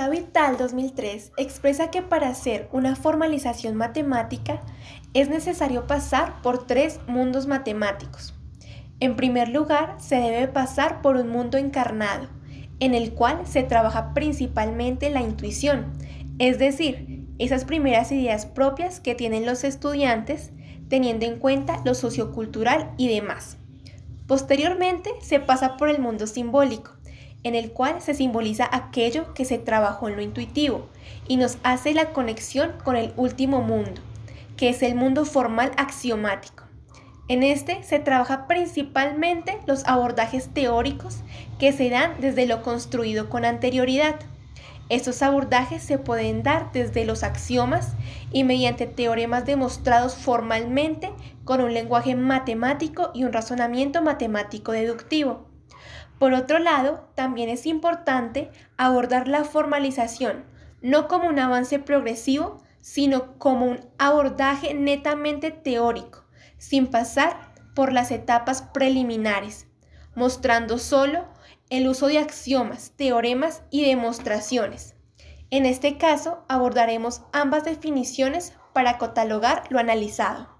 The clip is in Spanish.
David Tal 2003 expresa que para hacer una formalización matemática es necesario pasar por tres mundos matemáticos. En primer lugar, se debe pasar por un mundo encarnado, en el cual se trabaja principalmente la intuición, es decir, esas primeras ideas propias que tienen los estudiantes teniendo en cuenta lo sociocultural y demás. Posteriormente se pasa por el mundo simbólico, en el cual se simboliza aquello que se trabajó en lo intuitivo y nos hace la conexión con el último mundo, que es el mundo formal axiomático. En este se trabaja principalmente los abordajes teóricos que se dan desde lo construido con anterioridad. Estos abordajes se pueden dar desde los axiomas y mediante teoremas demostrados formalmente con un lenguaje matemático y un razonamiento matemático deductivo. Por otro lado, también es importante abordar la formalización, no como un avance progresivo, sino como un abordaje netamente teórico, sin pasar por las etapas preliminares, mostrando solo el uso de axiomas, teoremas y demostraciones. En este caso abordaremos ambas definiciones para catalogar lo analizado.